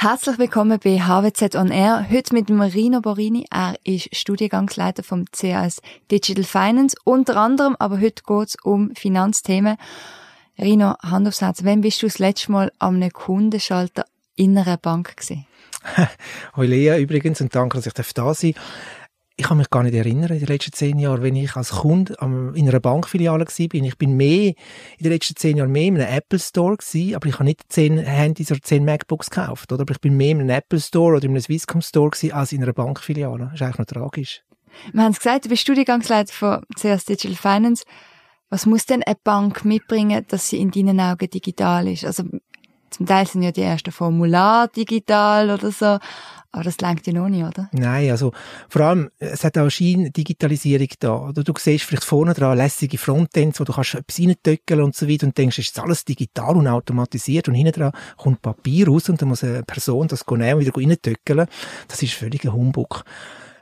Herzlich willkommen bei HWZ On Air. Heute mit dem Rino Borini. Er ist Studiengangsleiter vom CAS Digital Finance. Unter anderem, aber heute geht es um Finanzthemen. Rino, Hand aufs Herz. Wann bist du das letzte Mal am einem Kundenschalter in einer Bank gewesen? Hoi Lea übrigens und danke, dass ich da sein darf ich kann mich gar nicht erinnern in den letzten zehn Jahren, wenn ich als Kunde in einer Bankfiliale war. Ich bin mehr, in den letzten zehn Jahren mehr in einem Apple Store gewesen, aber ich habe nicht zehn Handys oder zehn MacBooks gekauft, oder? Aber ich bin mehr in einem Apple Store oder in einem Swisscom Store gewesen, als in einer Bankfiliale. Das ist eigentlich noch tragisch. Wir haben es gesagt, du bist Studiengangsleiter von CS Digital Finance. Was muss denn eine Bank mitbringen, dass sie in deinen Augen digital ist? Also, zum Teil sind ja die ersten Formulare digital oder so. Aber das lenkt ja noch nicht, oder? Nein, also vor allem, es hat auch Schein-Digitalisierung da. Oder du siehst vielleicht vorne dran lässige Frontends, wo du kannst etwas reintöckeln und so weiter und denkst, ist alles digital und automatisiert und hinten dran kommt Papier raus und dann muss eine Person das nehmen und wieder reintöckeln. Das ist völlig ein Humbug.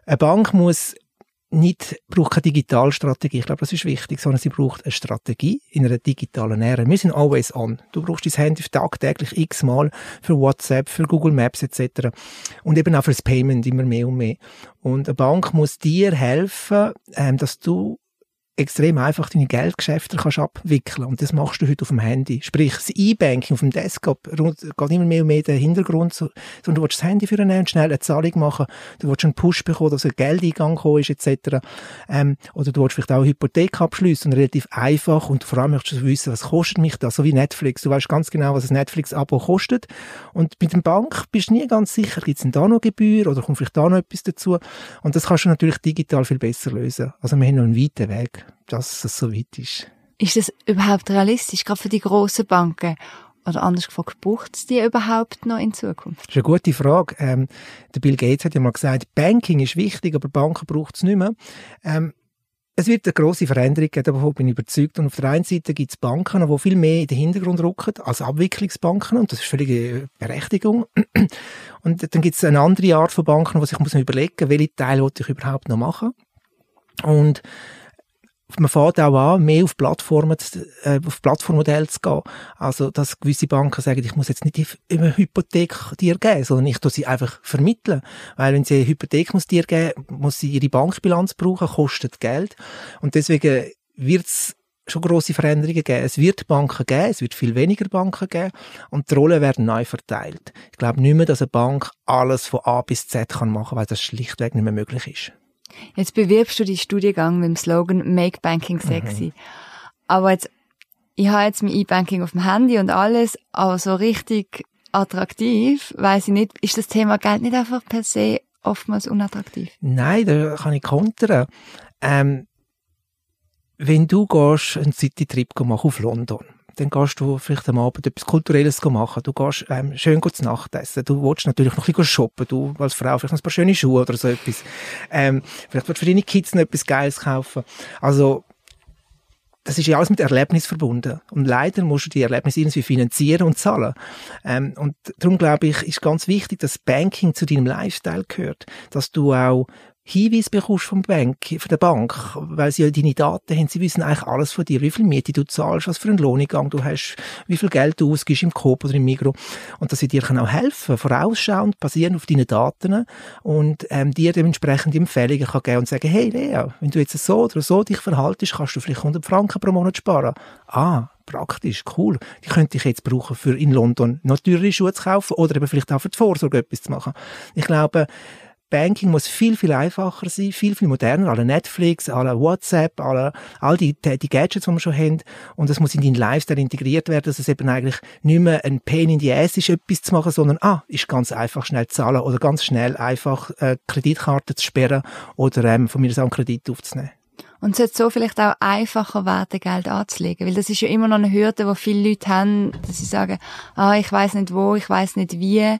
Eine Bank muss nicht, braucht keine Digitalstrategie. Ich glaube, das ist wichtig, sondern sie braucht eine Strategie in einer digitalen Ära. Wir sind always on. Du brauchst dein Handy tagtäglich x-mal für WhatsApp, für Google Maps etc. Und eben auch fürs Payment immer mehr und mehr. Und eine Bank muss dir helfen, ähm, dass du extrem einfach deine Geldgeschäfte kannst abwickeln Und das machst du heute auf dem Handy. Sprich, das E-Banking auf dem Desktop geht immer mehr und mehr den Hintergrund, sondern du willst das Handy für einen schnell eine Zahlung machen, du willst einen Push bekommen, dass ein Geldeingang gekommen ist, etc. Ähm, oder du willst vielleicht auch eine Hypothek abschließen und relativ einfach und vor allem möchtest du wissen, was kostet mich das, so wie Netflix. Du weißt ganz genau, was ein Netflix-Abo kostet. Und mit der Bank bist du nie ganz sicher, gibt es da noch Gebühr oder kommt vielleicht da noch etwas dazu? Und das kannst du natürlich digital viel besser lösen. Also wir haben noch einen weiten Weg dass es so weit ist. Ist das überhaupt realistisch, gerade für die grossen Banken? Oder anders gefragt, braucht es die überhaupt noch in Zukunft? Das ist eine gute Frage. Ähm, der Bill Gates hat ja mal gesagt, Banking ist wichtig, aber Banken braucht es nicht mehr. Ähm, es wird eine grosse Veränderung geben, davon bin ich überzeugt. Und auf der einen Seite gibt es Banken, die viel mehr in den Hintergrund rücken als Abwicklungsbanken. Und das ist völlige Berechtigung. Und dann gibt es eine andere Art von Banken, die sich muss überlegen muss, welche Teile ich überhaupt noch machen. Und man fährt auch an, mehr auf Plattformen, äh, auf Plattformmodell zu gehen. Also, dass gewisse Banken sagen, ich muss jetzt nicht eine Hypothek dir geben, sondern ich tue sie einfach vermitteln. Weil wenn sie eine Hypothek muss dir geben, muss sie ihre Bankbilanz brauchen, kostet Geld. Und deswegen wird es schon große Veränderungen geben. Es wird Banken geben, es wird viel weniger Banken geben und die Rollen werden neu verteilt. Ich glaube nicht mehr, dass eine Bank alles von A bis Z kann machen, weil das schlichtweg nicht mehr möglich ist. Jetzt bewirbst du die Studiengang mit dem Slogan Make Banking Sexy. Mhm. Aber jetzt, ich habe jetzt mein E-Banking auf dem Handy und alles, aber so richtig attraktiv, weiß ich nicht, ist das Thema Geld nicht einfach per se oftmals unattraktiv? Nein, da kann ich kontern. Ähm, wenn du gehst, einen City-Trip machen auf London, dann gehst du vielleicht am Abend etwas Kulturelles machen. Du gehst ähm, schön zu Nacht essen. Du willst natürlich noch ein bisschen shoppen. Du als Frau vielleicht noch ein paar schöne Schuhe oder so etwas. Ähm, vielleicht willst du für deine Kids noch etwas Geiles kaufen. Also, das ist ja alles mit Erlebnis verbunden. Und leider musst du die Erlebnisse irgendwie finanzieren und zahlen. Ähm, und darum glaube ich, ist ganz wichtig, dass Banking zu deinem Lifestyle gehört. Dass du auch Hinweis bekommst vom Bank, von der Bank, weil sie ja deine Daten haben, sie wissen eigentlich alles von dir, wie viel Miete du zahlst, was für einen Lohneingang du hast, wie viel Geld du ausgibst im Coop oder im Migro und dass sie dir auch helfen, vorausschauend, basierend auf deinen Daten und ähm, dir dementsprechend Empfehlungen kann geben und sagen, hey Lea, wenn du jetzt so oder so dich verhaltest, kannst du vielleicht 100 Franken pro Monat sparen. Ah, praktisch, cool. Die könnte ich jetzt brauchen, für in London noch teure Schuhe zu kaufen oder eben vielleicht auch für die Vorsorge etwas zu machen. Ich glaube, Banking muss viel, viel einfacher sein, viel, viel moderner, alle Netflix, alle WhatsApp, alle, all die, die Gadgets, die wir schon haben. Und es muss in deinen Lifestyle integriert werden, dass es eben eigentlich nicht mehr ein Pain in the Ass ist, etwas zu machen, sondern, ah, ist ganz einfach schnell zahlen oder ganz schnell einfach äh, Kreditkarte zu sperren oder ähm, von mir aus einen Kredit aufzunehmen. Und es sollte so vielleicht auch einfacher werden, Geld anzulegen. Weil das ist ja immer noch eine Hürde, die viele Leute haben, dass sie sagen, ah, ich weiß nicht wo, ich weiß nicht wie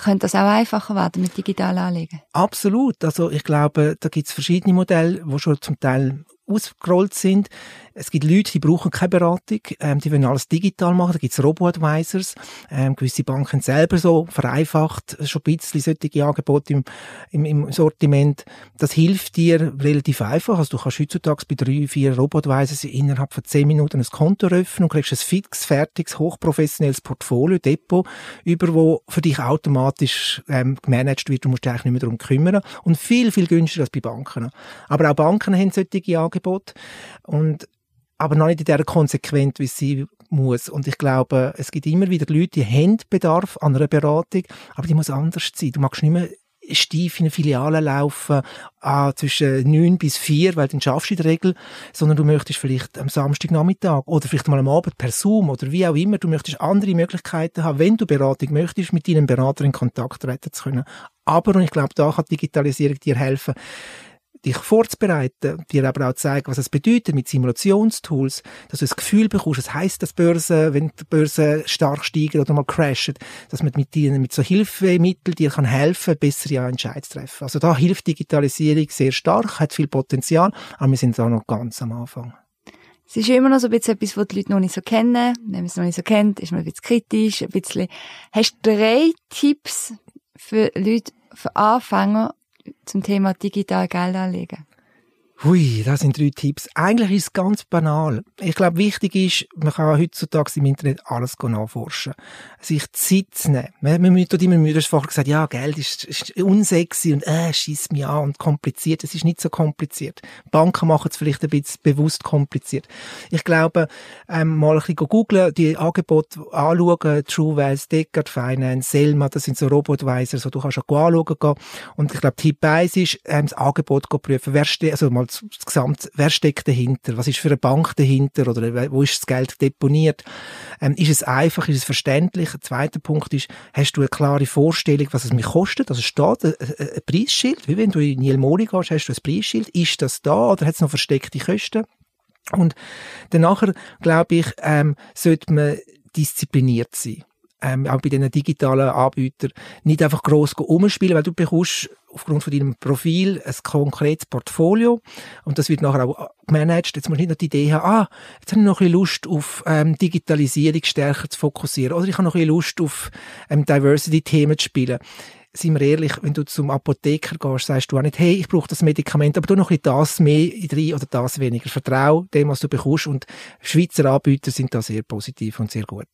könnte das auch einfacher werden mit digital Anlegen? Absolut. Also ich glaube, da gibt es verschiedene Modelle, die schon zum Teil ausgerollt sind. Es gibt Leute, die brauchen keine Beratung, ähm, die wollen alles digital machen. Da gibt es Robo-Advisors. Ähm, gewisse Banken selber so vereinfacht schon ein bisschen solche Angebote im, im, im Sortiment. Das hilft dir relativ einfach. Also du kannst heutzutage bei drei, vier Robo-Advisors innerhalb von zehn Minuten ein Konto öffnen und kriegst ein fix, fertiges, hochprofessionelles Portfolio, Depot, über wo für dich automatisch ähm, gemanagt wird. Du musst dich eigentlich nicht mehr darum kümmern. Und viel, viel günstiger als bei Banken. Aber auch Banken haben solche Angebote. Und aber noch nicht in der konsequent, wie sie muss. Und ich glaube, es gibt immer wieder Leute, die haben Bedarf an einer Beratung, aber die muss anders sein. Du magst nicht mehr steif in eine Filiale laufen, ah, zwischen neun bis vier, weil dann schaffst du in der Regel, sondern du möchtest vielleicht am Samstagnachmittag oder vielleicht mal am Abend per Zoom oder wie auch immer, du möchtest andere Möglichkeiten haben, wenn du Beratung möchtest, mit deinem Berater in Kontakt treten zu können. Aber, und ich glaube, da kann Digitalisierung dir helfen, dich vorzubereiten, dir aber auch zeigen, was es bedeutet mit Simulationstools, dass du das Gefühl bekommst, es heisst, dass Börse, wenn die Börse stark steigen oder mal crashen, dass man mit dir, mit so Hilfemitteln dir kann helfen, bessere Entscheidungen zu treffen. Also da hilft Digitalisierung sehr stark, hat viel Potenzial, aber wir sind da noch ganz am Anfang. Es ist immer noch so ein bisschen etwas, was die Leute noch nicht so kennen. Wenn man es noch nicht so kennt, ist man ein bisschen kritisch, ein bisschen. Hast du drei Tipps für Leute, für Anfänger, zum Thema digital Geld anlegen? Hui, das sind drei Tipps. Eigentlich ist es ganz banal. Ich glaube, wichtig ist, man kann heutzutage im Internet alles nachforschen. Sich Zeit zu nehmen. Man, man immer, du hast vorher gesagt, ja, Geld ist, ist unsexy und, äh, schießt mich an und kompliziert. Es ist nicht so kompliziert. Banken machen es vielleicht ein bisschen bewusst kompliziert. Ich glaube, ähm, mal ein bisschen googeln, die Angebote anschauen, True Wealth, Deckard Finance, Selma, das sind so Robotweiser, so du kannst auch anschauen gehen. Und ich glaube, Tipp 1 ist, ähm, das Angebot prüfen. Wer steht, also mal insgesamt, wer steckt dahinter? Was ist für eine Bank dahinter? Oder wo ist das Geld deponiert? Ähm, ist es einfach? Ist es verständlich? Ein zweiter Punkt ist, hast du eine klare Vorstellung, was es mich kostet? Also steht ein, ein Preisschild? Wie wenn du in Niel Mori gehst, hast du ein Preisschild? Ist das da oder hat es noch versteckte Kosten? Und danach, glaube ich, ähm, sollte man diszipliniert sein ähm, auch bei diesen digitalen Anbietern nicht einfach gross umspielen, weil du bekommst aufgrund von deinem Profil ein konkretes Portfolio und das wird nachher auch gemanagt. Jetzt musst du nicht noch die Idee haben, ah, jetzt habe ich noch ein bisschen Lust auf ähm, Digitalisierung stärker zu fokussieren oder ich habe noch ein bisschen Lust auf ähm, Diversity-Themen zu spielen seien wir ehrlich, wenn du zum Apotheker gehst, sagst du auch nicht, hey, ich brauche das Medikament, aber du noch ein das mehr drin oder das weniger. Vertrau dem, was du bekommst und Schweizer Anbieter sind da sehr positiv und sehr gut.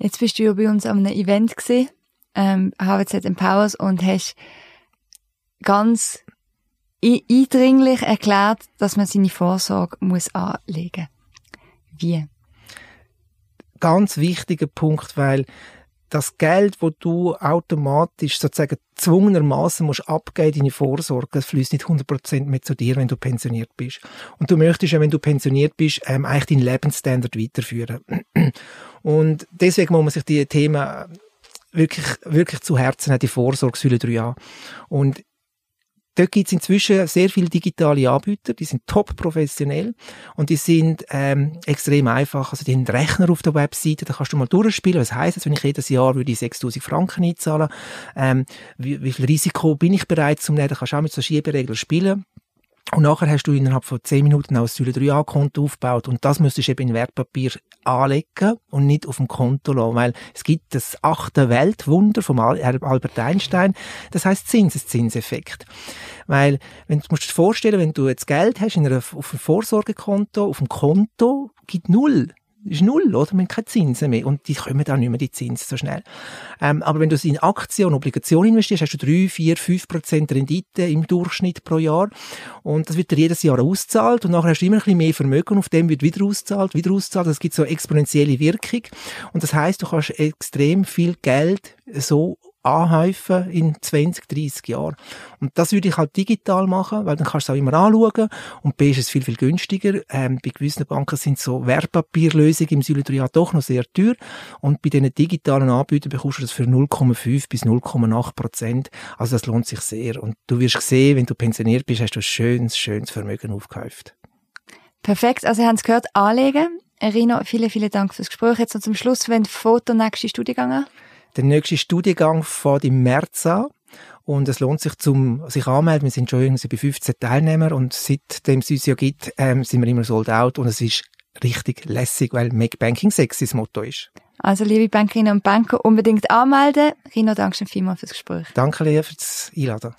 Jetzt bist du ja bei uns an einem Event gesehen, ähm, HWZ Empowers und hast ganz eindringlich erklärt, dass man seine Vorsorge muss anlegen. Wie? Ganz wichtiger Punkt, weil das Geld, wo du automatisch sozusagen zwungenermaßen musst abgeben, deine Vorsorge, das fließt nicht 100% mehr zu dir, wenn du pensioniert bist. Und du möchtest ja, wenn du pensioniert bist, ähm, eigentlich deinen Lebensstandard weiterführen. Und deswegen muss man sich die Themen wirklich, wirklich zu Herzen haben, die Vorsorgsfülle drei Jahre. Und Dort gibt es inzwischen sehr viele digitale Anbieter, die sind top professionell und die sind ähm, extrem einfach. Also die haben Rechner auf der Webseite, da kannst du mal durchspielen. Was heisst das, wenn ich jedes Jahr würde ich 6000 Franken einzahlen? Ähm, wie, wie viel Risiko bin ich bereit zu nehmen? Da kannst du auch mit so Schieberegeln spielen. Und nachher hast du innerhalb von 10 Minuten auch ein Säule 3a-Konto aufgebaut. Und das müsstest du eben in Wertpapier anlegen und nicht auf dem Konto lassen. Weil es gibt das achte Weltwunder vom Albert Einstein. Das heißt Zinseszinseffekt. Weil, wenn du musst dir vorstellen, wenn du jetzt Geld hast in einer, auf einem Vorsorgekonto, auf dem Konto, gibt null ist null, oder? Man hat keine Zinsen mehr. Und die kommen dann nicht mehr, die Zinsen, so schnell. Ähm, aber wenn du in Aktien und Obligationen investierst, hast du drei, vier, fünf Prozent Rendite im Durchschnitt pro Jahr. Und das wird dir jedes Jahr auszahlt. Und nachher hast du immer ein bisschen mehr Vermögen. Auf dem wird wieder auszahlt, wieder auszahlt. Das gibt so exponentielle Wirkung. Und das heißt, du kannst extrem viel Geld so anhäufen in 20, 30 Jahren. Und das würde ich halt digital machen, weil dann kannst du es auch immer anschauen und B ist es viel, viel günstiger. Ähm, bei gewissen Banken sind so Wertpapierlösungen im 3 doch noch sehr teuer und bei diesen digitalen Anbietern bekommst du das für 0,5 bis 0,8 Prozent. Also das lohnt sich sehr. Und du wirst sehen, wenn du pensioniert bist, hast du ein schönes, schönes Vermögen aufgehäuft. Perfekt. Also, ihr habt es gehört, anlegen. Rino, vielen, vielen Dank fürs Gespräch. Jetzt noch zum Schluss, wenn Foto nächste Studiengang an? Der nächste Studiengang fährt im März an. Und es lohnt sich zum sich anmelden. Wir sind schon irgendwie bei 15 Teilnehmern und seitdem es uns ja gibt, ähm, sind wir immer sold out und es ist richtig lässig, weil Make Banking sexy das Motto ist. Also liebe Bankerinnen und Banker, unbedingt anmelden. Rino, danke schon vielmals fürs Gespräch. Danke, Lea, fürs Einladen.